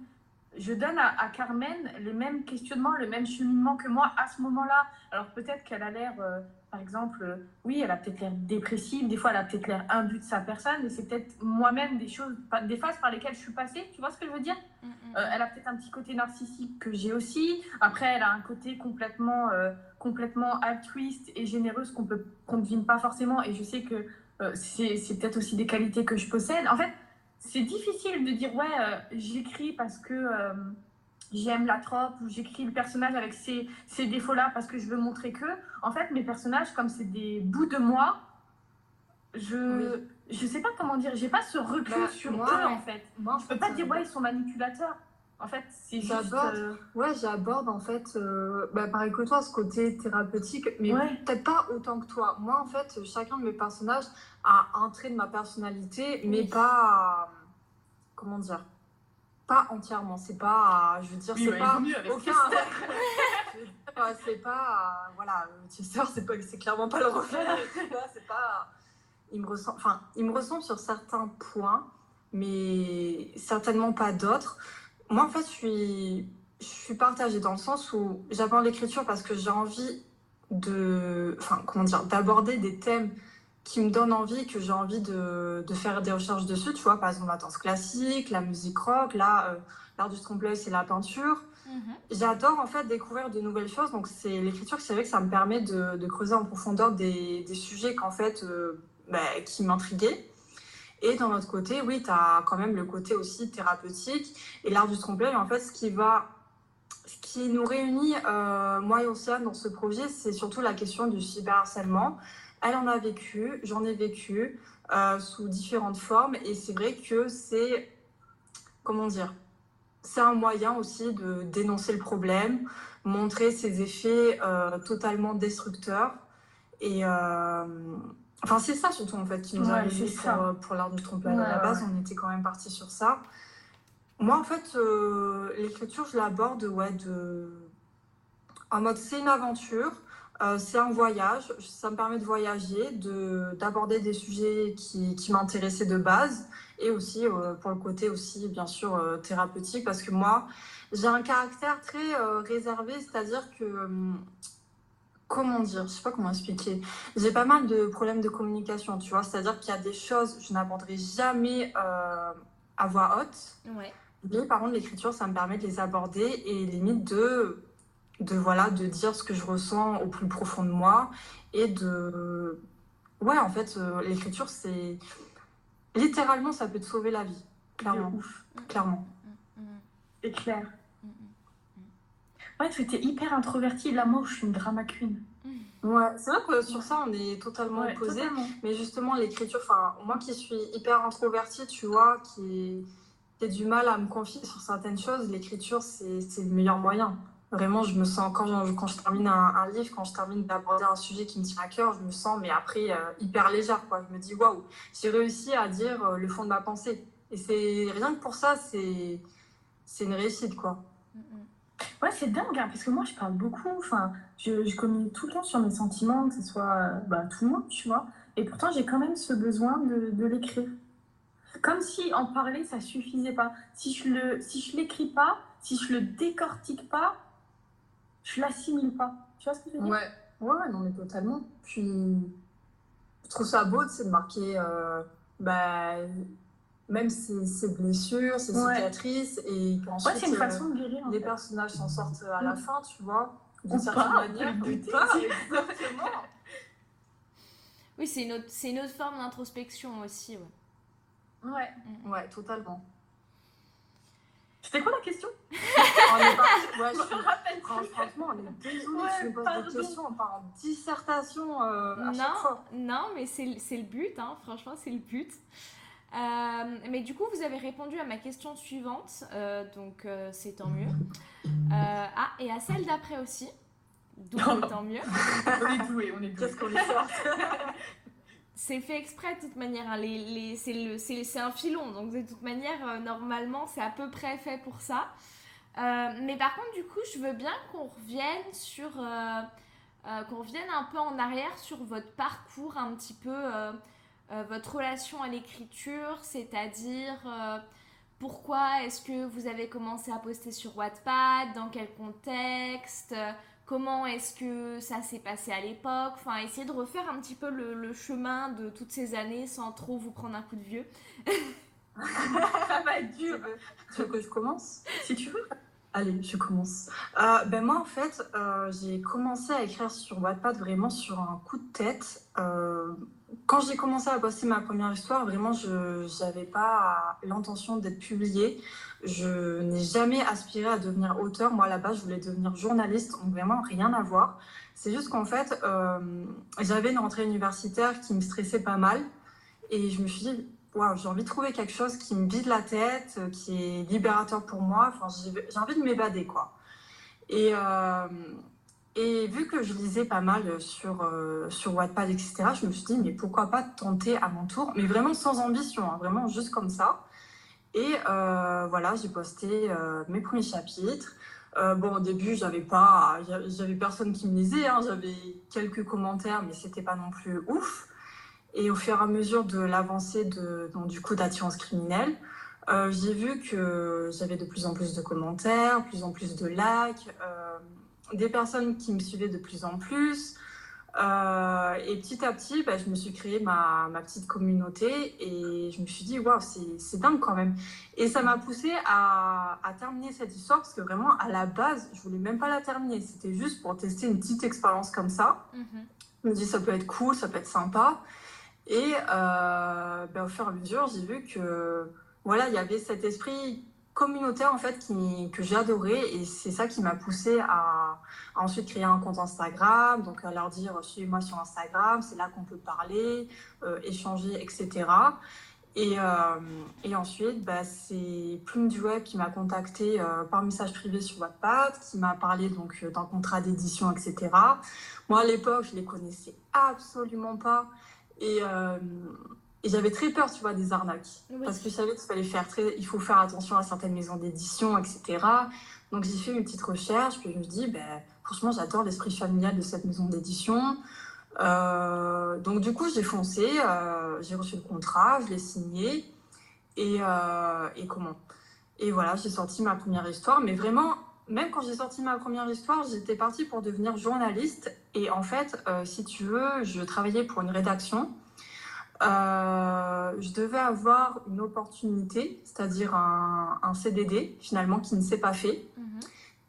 je donne à, Carmen les mêmes questionnements, le même cheminement que moi à ce moment-là. Alors peut-être qu'elle a l'air, euh, par exemple, euh, oui, elle a peut-être l'air dépressive, des fois elle a peut-être l'air imbue de sa personne, et c'est peut-être moi-même des choses, des phases par lesquelles je suis passée, tu vois ce que je veux dire? Mm, mm. Euh, Elle a peut-être un petit côté narcissique que j'ai aussi. Après, elle a un côté complètement, complètement altruiste et généreuse qu'on peut, qu'on ne devine pas forcément, et je sais que c'est peut-être aussi des qualités que je possède. En fait, c'est difficile de dire ouais, euh, j'écris parce que euh, j'aime la trope ou j'écris le personnage avec ces, ces défauts-là parce que je veux montrer que. En fait, mes personnages, comme c'est des bouts de moi, je je sais pas comment dire, j'ai pas ce recul bah, sur eux en fait. Moi, je peux pas dire ouais, ils sont manipulateurs. En fait, c'est j'aborde. Euh, ouais, j'aborde en fait, bah, pareil que toi, ce côté thérapeutique, mais peut-être pas autant que toi. Moi, en fait, chacun de mes personnages a un trait de ma personnalité, mais pas comment dire pas entièrement c'est pas je veux dire c'est pas aucun [LAUGHS] c'est pas voilà Chester c'est pas c'est clairement pas le reflet [LAUGHS] c'est pas il me ressemble enfin il me ressemble sur certains points mais certainement pas d'autres. Moi en fait je suis je suis partagée dans le sens où j'apprends l'écriture parce que j'ai envie de enfin comment dire d'aborder des thèmes qui me donne envie, que j'ai envie de, de, faire des recherches dessus, tu vois, par exemple la danse classique, la musique rock, là, euh, l'art du trompe-l'œil, c'est la peinture. Mhm. J'adore en fait découvrir de nouvelles choses, donc c'est l'écriture, c'est vrai que ça me permet de, de creuser en profondeur des, des sujets qu'en fait, euh, bah, qui m'intriguaient. Et d'un autre côté, oui, tu as quand même le côté aussi thérapeutique. Et l'art du trompe-l'œil, en fait, ce qui va ce qui nous réunit, euh, moi et Océane, dans ce projet, c'est surtout la question du cyberharcèlement. Elle en a vécu, j'en ai vécu euh, sous différentes formes. Et c'est vrai que c'est, comment dire, c'est un moyen aussi de dénoncer le problème, montrer ses effets euh, totalement destructeurs. Et euh, enfin, c'est ça surtout en fait qui nous a réunis pour, pour l'art du trompe à la base, on était quand même parti sur ça. Moi, en fait, l'écriture, je l'aborde ouais, de... en mode c'est une aventure. Euh, c'est un voyage, ça me permet de voyager, d'aborder des sujets qui, qui m'intéressaient de base et aussi euh, pour le côté aussi bien sûr euh, thérapeutique parce que moi j'ai un caractère très réservé, c'est-à-dire que comment dire, je sais pas comment expliquer. J'ai pas mal de problèmes de communication, tu vois. C'est-à-dire qu'il y a des choses, je n'aborderai jamais à voix haute. Ouais. Mais par contre, l'écriture, ça me permet de les aborder et limite de, de, voilà, de dire ce que je ressens au plus profond de moi et de... Ouais, en fait, euh, l'écriture, c'est... Littéralement, ça peut te sauver la vie. Clairement. Ouf. Clairement. Mm, mm, C'est clair. mm, Ouais, tu étais hyper introvertie. Là, moi, je suis une drama queen. mm. Ouais, c'est vrai que sur ça, on est totalement Ouais, opposés. totalement. Mais justement, l'écriture, enfin, moi qui suis hyper introvertie, tu vois, qui qui ai du mal à me confier sur certaines choses, l'écriture, c'est c'est le meilleur moyen. Vraiment, je me sens, quand je, quand je termine un, livre, quand je termine d'aborder un sujet qui me tient à cœur, je me sens, mais après, euh, hyper légère, quoi. Je me dis, waouh, j'ai réussi à dire euh, le fond de ma pensée. Et c'est rien que pour ça, c'est une réussite, quoi. Ouais, c'est dingue, hein, parce que moi, je parle beaucoup. Je, je communique tout le temps sur mes sentiments, que ce soit euh, bah, tout le monde, tu vois. Et pourtant, j'ai quand même ce besoin de, de l'écrire. Comme si en parler, ça suffisait pas. Si je le, si l'écris pas, si je le décortique pas, je l'assimile pas. Tu vois ce que je veux dire? Ouais, ouais, ouais, non, mais totalement. Puis, je trouve ça beau, c'est de marquer euh, bah, même ses, ses blessures, ses Ouais. cicatrices, et Ouais, qu'ensuite c'est une euh, façon de guérir. les fait. personnages s'en sortent à la Mm. fin, tu vois, d'une certaine manière. [LAUGHS] exactement. Oui, c'est une, autre- c'est une autre forme d'introspection aussi. Ouais. Ouais. Ouais, totalement. C'était quoi la question? [LAUGHS] On est ouais, Je suis- rappelle. Franchement, on est désolé, Ouais, tu me poses des questions, on part en dissertation euh, à chaque Non, fois. non, mais c'est le- c'est le but, hein, franchement, c'est le but. Euh, mais du coup, vous avez répondu à ma question suivante, euh, donc euh, c'est tant mieux. Euh, ah, et à celle d'après aussi, donc tant mieux. [LAUGHS] On est doués, on est doués. Qu'est-ce qu'on sort [LAUGHS] C'est fait exprès de toute manière, hein, les, les- c'est le- c'est c'est un filon, donc de toute manière, euh, normalement, c'est à peu près fait pour ça. Euh, mais par contre, du coup, je veux bien qu'on revienne sur, euh, qu'on revienne un peu en arrière sur votre parcours, un petit peu votre relation à l'écriture, c'est-à-dire pourquoi est-ce que vous avez commencé à poster sur Wattpad, dans quel contexte, comment est-ce que ça s'est passé à l'époque, enfin essayer de refaire un petit peu le, le chemin de toutes ces années sans trop vous prendre un coup de vieux. Ça va être dur. tu veux que je commence? Si tu veux. Allez, je commence. Euh, ben moi, en fait, euh, j'ai commencé à écrire sur Wattpad vraiment sur un coup de tête. Euh, quand j'ai commencé à poster ma première histoire, vraiment, je n'avais pas l'intention d'être publiée. Je n'ai jamais aspiré à devenir auteur. Moi, base, je voulais devenir journaliste, donc vraiment rien à voir. C'est juste qu'en fait, j'avais une rentrée universitaire qui me stressait pas mal. Et je me suis dit, j'ai envie de trouver quelque chose qui me vide la tête, euh, qui est libérateur pour moi. J'ai envie de m'évader, quoi. Et, euh, et vu que je lisais pas mal sur, euh, sur Wattpad, etc., je me suis dit, mais pourquoi pas tenter à mon tour, mais vraiment sans ambition, hein, vraiment juste comme ça. Et euh, voilà, j'ai posté mes premiers chapitres. Bon, au début, j'avais pas, j'avais personne qui me lisait, hein, j'avais quelques commentaires, mais c'était pas non plus ouf. Et au fur et à mesure de l'avancée de, du coup d'attirance criminelle, euh, j'ai vu que j'avais de plus en plus de commentaires, plus en plus de likes, euh, des personnes qui me suivaient de plus en plus. Euh, et petit à petit, bah, je me suis créé ma, ma petite communauté et je me suis dit, waouh, c'est dingue quand même. Et ça m'a poussé à, à terminer cette histoire parce que vraiment, à la base, je voulais même pas la terminer. C'était juste pour tester une petite expérience comme ça. Mhm. Je me dis, ça peut être cool, ça peut être sympa. Et euh, ben, au fur et à mesure, j'ai vu que voilà, il y avait cet esprit communautaire en fait que adoré et c'est ça qui m'a poussé à, ensuite créer un compte Instagram, donc à leur dire suivez-moi sur Instagram, c'est là qu'on peut parler, euh, échanger, etc. Et, euh, et ensuite, bah, c'est Plume du Web qui m'a contacté par message privé sur Wattpad, qui m'a parlé donc d'un contrat d'édition, etc. Moi, à l'époque, je les connaissais absolument pas. Et, euh, et j'avais très peur, tu vois, des arnaques. Oui. Parce que je savais qu'il fallait faire très, il faut faire attention à certaines maisons d'édition, etc. Donc j'ai fait une petite recherche, puis je me dis, ben, franchement, j'adore l'esprit familial de cette maison d'édition. Euh, donc du coup, j'ai foncé, euh, j'ai reçu le contrat, je l'ai signé, et, et comment? Et voilà, j'ai sorti ma première histoire, mais vraiment même quand j'ai sorti ma première histoire, j'étais partie pour devenir journaliste. Et en fait, euh, si tu veux, je travaillais pour une rédaction. Euh, je devais avoir une opportunité, c'est-à-dire un, un, CDD finalement qui ne s'est pas fait. Mhm.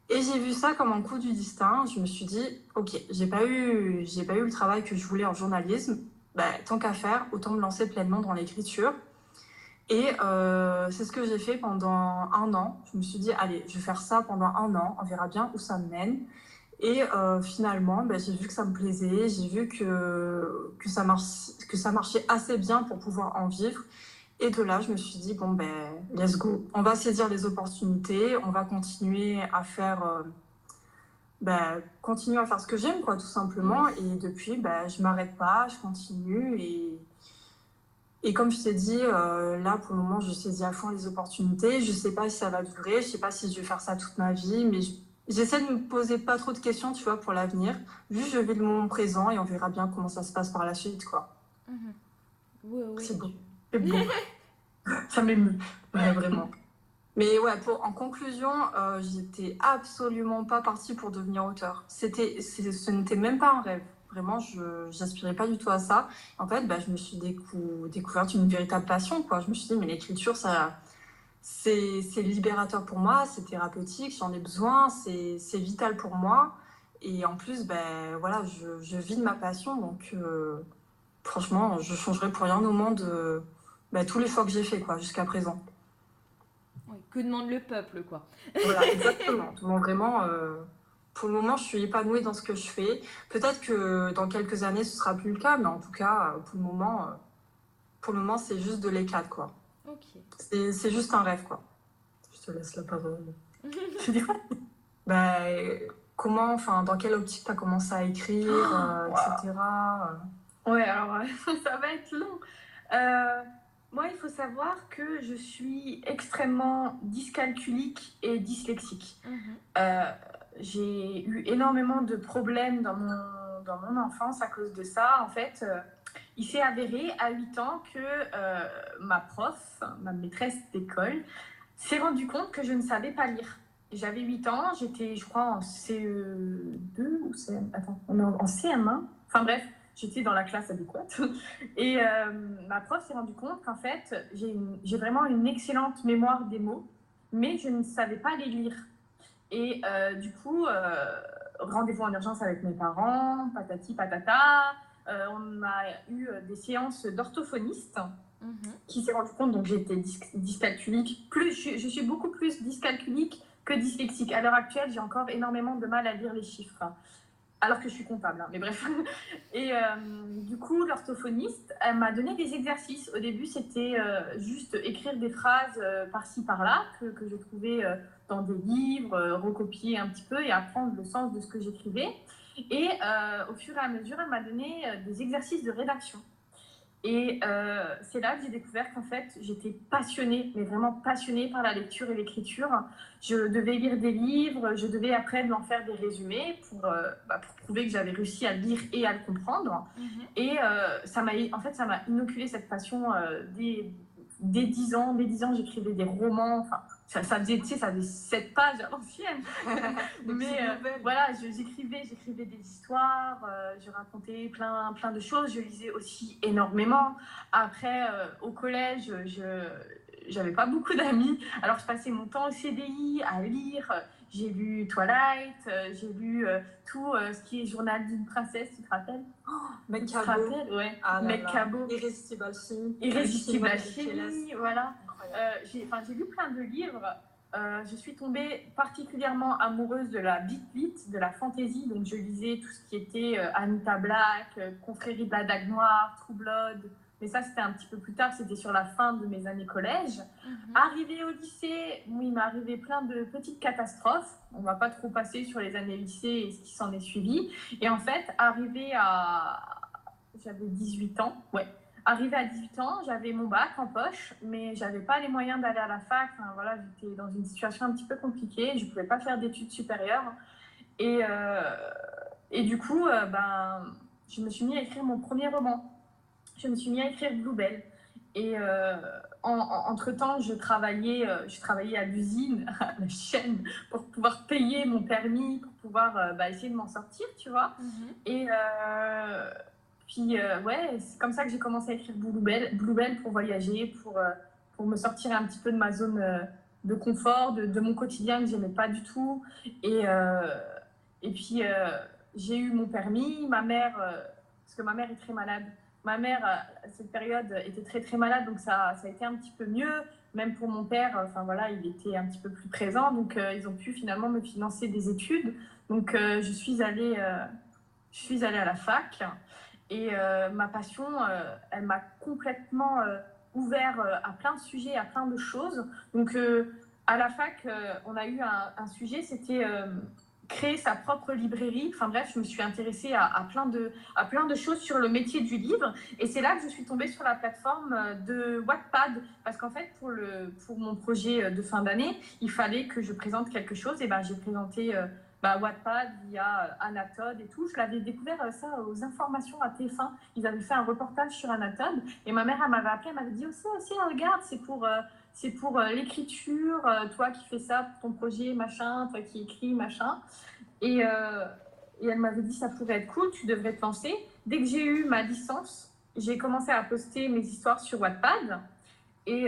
Et j'ai vu ça comme un coup du destin. Je me suis dit, ok, j'ai pas eu, j'ai pas eu le travail que je voulais en journalisme. Bah, tant qu'à faire, autant me lancer pleinement dans l'écriture. Et euh, c'est ce que j'ai fait pendant un an. Je me suis dit, allez, je vais faire ça pendant un an, on verra bien où ça me mène. Et euh, finalement, ben, j'ai vu que ça me plaisait, j'ai vu que, que, ça marche, que ça marchait assez bien pour pouvoir en vivre. Et de là, je me suis dit, bon, ben, let's go. On va saisir les opportunités, on va continuer à faire, euh, ben, continuer à faire ce que j'aime, quoi, tout simplement. Et depuis, ben, je m'arrête pas, je continue et et comme je t'ai dit, euh, là, pour le moment, je saisis à fond les opportunités. Je ne sais pas si ça va durer, je ne sais pas si je vais faire ça toute ma vie, mais j'essaie de me poser pas trop de questions, tu vois, pour l'avenir. Juste, je vis le moment présent et on verra bien comment ça se passe par la suite, quoi. Mhm. Oui, oui. C'est beau. [LAUGHS] ça m'émeut, vraiment. Mais ouais, pour, en conclusion, euh, j'étais absolument pas partie pour devenir auteur. C'était, ce n'était même pas un rêve. Vraiment, je n'aspirais pas du tout à ça. En fait, bah, je me suis découverte une véritable passion. Quoi. Je me suis dit, mais l'écriture, ça, c'est, libérateur pour moi, c'est thérapeutique, j'en ai besoin, c'est, vital pour moi. Et en plus, ben, voilà, je, je vis de ma passion. Donc, euh, franchement, je changerais pour rien au monde euh, ben, tous les choix que j'ai faits jusqu'à présent. que demande le peuple, quoi. Voilà, exactement. Donc, vraiment, euh, pour le moment, je suis épanouie dans ce que je fais. Peut-être que dans quelques années, ce sera plus le cas, mais en tout cas, pour le moment, euh, pour le moment, c'est juste de l'éclat, quoi. C'est juste un rêve, quoi. Je te laisse la parole. [LAUGHS] tu dis bah, Comment, enfin, dans quelle optique tu as commencé à écrire, euh, etc. Ouais, alors [LAUGHS] ça va être long. Euh, moi, il faut savoir que je suis extrêmement dyscalculique et dyslexique. Mhm j'ai eu énormément de problèmes dans mon, dans mon enfance à cause de ça. En fait, euh, il s'est avéré à 8 ans que euh, ma prof, ma maîtresse d'école, s'est rendu compte que je ne savais pas lire. J'avais 8 ans, j'étais, je crois, en CE2 ou CM... Attends, en CM1. Enfin bref, j'étais dans la classe adéquate. [LAUGHS] Et euh, ma prof s'est rendu compte qu'en fait, j'ai vraiment une excellente mémoire des mots, mais je ne savais pas les lire. Et euh, du coup, euh, rendez-vous en urgence avec mes parents, patati patata. Euh, on a eu des séances d'orthophonistes mhm. qui s'est rendu compte, donc j'étais dyscalculique. Plus, je, je, suis beaucoup plus dyscalculique que dyslexique. À l'heure actuelle, j'ai encore énormément de mal à lire les chiffres alors que je suis comptable, hein, mais bref. [LAUGHS] Et du coup, l'orthophoniste, elle m'a donné des exercices. Au début, c'était juste écrire des phrases par-ci, par-là, que, que, je trouvais dans des livres, recopier un petit peu et apprendre le sens de ce que j'écrivais. Et au fur et à mesure, elle m'a donné des exercices de rédaction. Et euh, c'est là que j'ai découvert qu'en fait, j'étais passionnée, mais vraiment passionnée par la lecture et l'écriture. Je devais lire des livres, je devais après m'en faire des résumés pour, euh, bah, pour prouver que j'avais réussi à lire et à le comprendre. Mhm. Et euh, ça m'a, en fait, ça m'a inoculé cette passion dès, dès 10 ans. Dès 10 ans, j'écrivais des romans. Enfin, ça, ça, faisait, tu sais, ça faisait 7 pages [LAUGHS] à l'ancienne. [LAUGHS] Mais euh, voilà, j'écrivais, j'écrivais des histoires, euh, je racontais plein, plein de choses. Je lisais aussi énormément. Après, euh, au collège, je j'avais pas beaucoup [LAUGHS] d'amis. Alors, je passais mon temps au CDI à lire. J'ai lu Twilight, j'ai lu tout ce qui est Journal d'une princesse, tu te rappelles? Oh, Mec Cabot. Ouais. Ah Mec Cabot. Irrésistible Alchimie. Irrésistible Alchimie, voilà. Euh, j'ai lu plein de livres. Euh, je suis tombée particulièrement amoureuse de la beat beat, de la fantasy. Donc, je lisais tout ce qui était euh, Anita Black, Confrérie de la Dague Noire, True Blood. Mais ça, c'était un petit peu plus tard, c'était sur la fin de mes années collège. Mhm. Arrivée au lycée, oui, il m'est arrivé plein de petites catastrophes. On va pas trop passer sur les années lycée et ce qui s'en est suivi. Et en fait, arrivée à. J'avais 18 ans, ouais. Arrivé à 18 ans, j'avais mon bac en poche, mais j'avais pas les moyens d'aller à la fac. voilà, j'étais dans une situation un petit peu compliquée. Je pouvais pas faire d'études supérieures. Et, euh, et du coup, euh, ben, je me suis mis à écrire mon premier roman. Je me suis mis à écrire Bluebell. Et entre-temps, je travaillais, je travaillais à l'usine, [LAUGHS] à la chaîne, pour pouvoir payer mon permis, pour pouvoir bah, essayer de m'en sortir, tu vois. Mhm. Et puis, ouais, c'est comme ça que j'ai commencé à écrire Bluebell, pour voyager, pour, pour me sortir un petit peu de ma zone de confort, de, mon quotidien que j'aimais pas du tout. Et, et puis, j'ai eu mon permis. Ma mère, parce que ma mère est très malade, Ma mère, à cette période, était très très malade, donc ça, ça a été un petit peu mieux. Même pour mon père, enfin voilà, il était un petit peu plus présent, donc euh, ils ont pu finalement me financer des études. Donc euh, je suis allée, euh, je suis allée à la fac et ma passion, elle m'a complètement ouvert à plein de sujets, à plein de choses. Donc à la fac, on a eu un, sujet, c'était créer sa propre librairie. Enfin bref, je me suis intéressée à, plein de, à plein de choses sur le métier du livre. Et c'est là que je suis tombée sur la plateforme euh, de Wattpad. Parce qu'en fait, pour, le, pour mon projet euh, de fin d'année, il fallait que je présente quelque chose. Et ben, j'ai présenté euh, bah, Wattpad via Anatode et tout. Je l'avais découvert ça aux informations à TF1. Ils avaient fait un reportage sur Anatode. Et ma mère, elle m'avait appelé, elle m'avait dit aussi, aussi regarde, c'est pour c'est pour euh, l'écriture, euh, toi qui fais ça pour ton projet, machin, toi qui écris, machin. Et, euh, et elle m'avait dit, ça pourrait être cool, tu devrais te lancer. Dès que j'ai eu ma licence, j'ai commencé à poster mes histoires sur Wattpad. Et,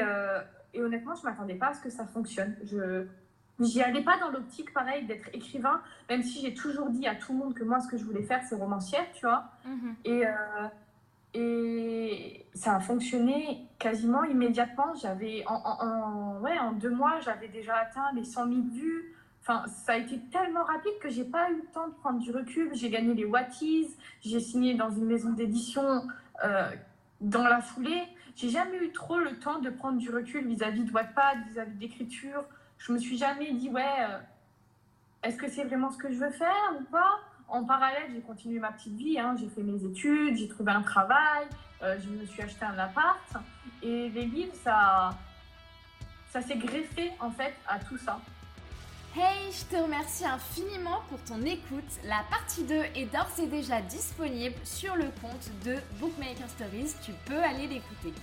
et honnêtement, je ne m'attendais pas à ce que ça fonctionne. Je n'y allais pas dans l'optique, pareil, d'être écrivain, même si j'ai toujours dit à tout le monde que moi, ce que je voulais faire, c'est romancière, tu vois. Mhm. Et, et ça a fonctionné quasiment immédiatement. J'avais en, en, ouais, en deux mois, j'avais déjà atteint les 100 000 vues. Enfin, ça a été tellement rapide que j'ai pas eu le temps de prendre du recul. J'ai gagné les Watties, j'ai signé dans une maison d'édition euh, dans la foulée. J'ai jamais eu trop le temps de prendre du recul vis-à-vis de Wattpad, vis-à-vis d'écriture. Je me suis jamais dit ouais, euh, est-ce que c'est vraiment ce que je veux faire ou pas? En parallèle, j'ai continué ma petite vie. Hein. J'ai fait mes études, j'ai trouvé un travail, euh, je me suis acheté un appart. Et les livres, ça, ça s'est greffé en fait à tout ça. Hey, je te remercie infiniment pour ton écoute. La partie 2 est d'ores et déjà disponible sur le compte de Bookmaker Stories. Tu peux aller l'écouter.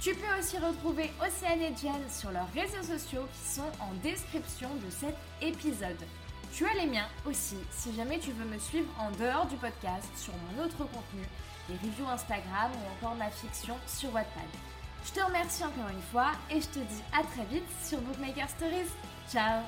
Tu peux aussi retrouver Océane et Jen sur leurs réseaux sociaux qui sont en description de cet épisode. Tu as les miens aussi si jamais tu veux me suivre en dehors du podcast sur mon autre contenu, les reviews Instagram ou encore ma fiction sur Wattpad. Je te remercie encore une fois et je te dis à très vite sur Bookmaker Stories. Ciao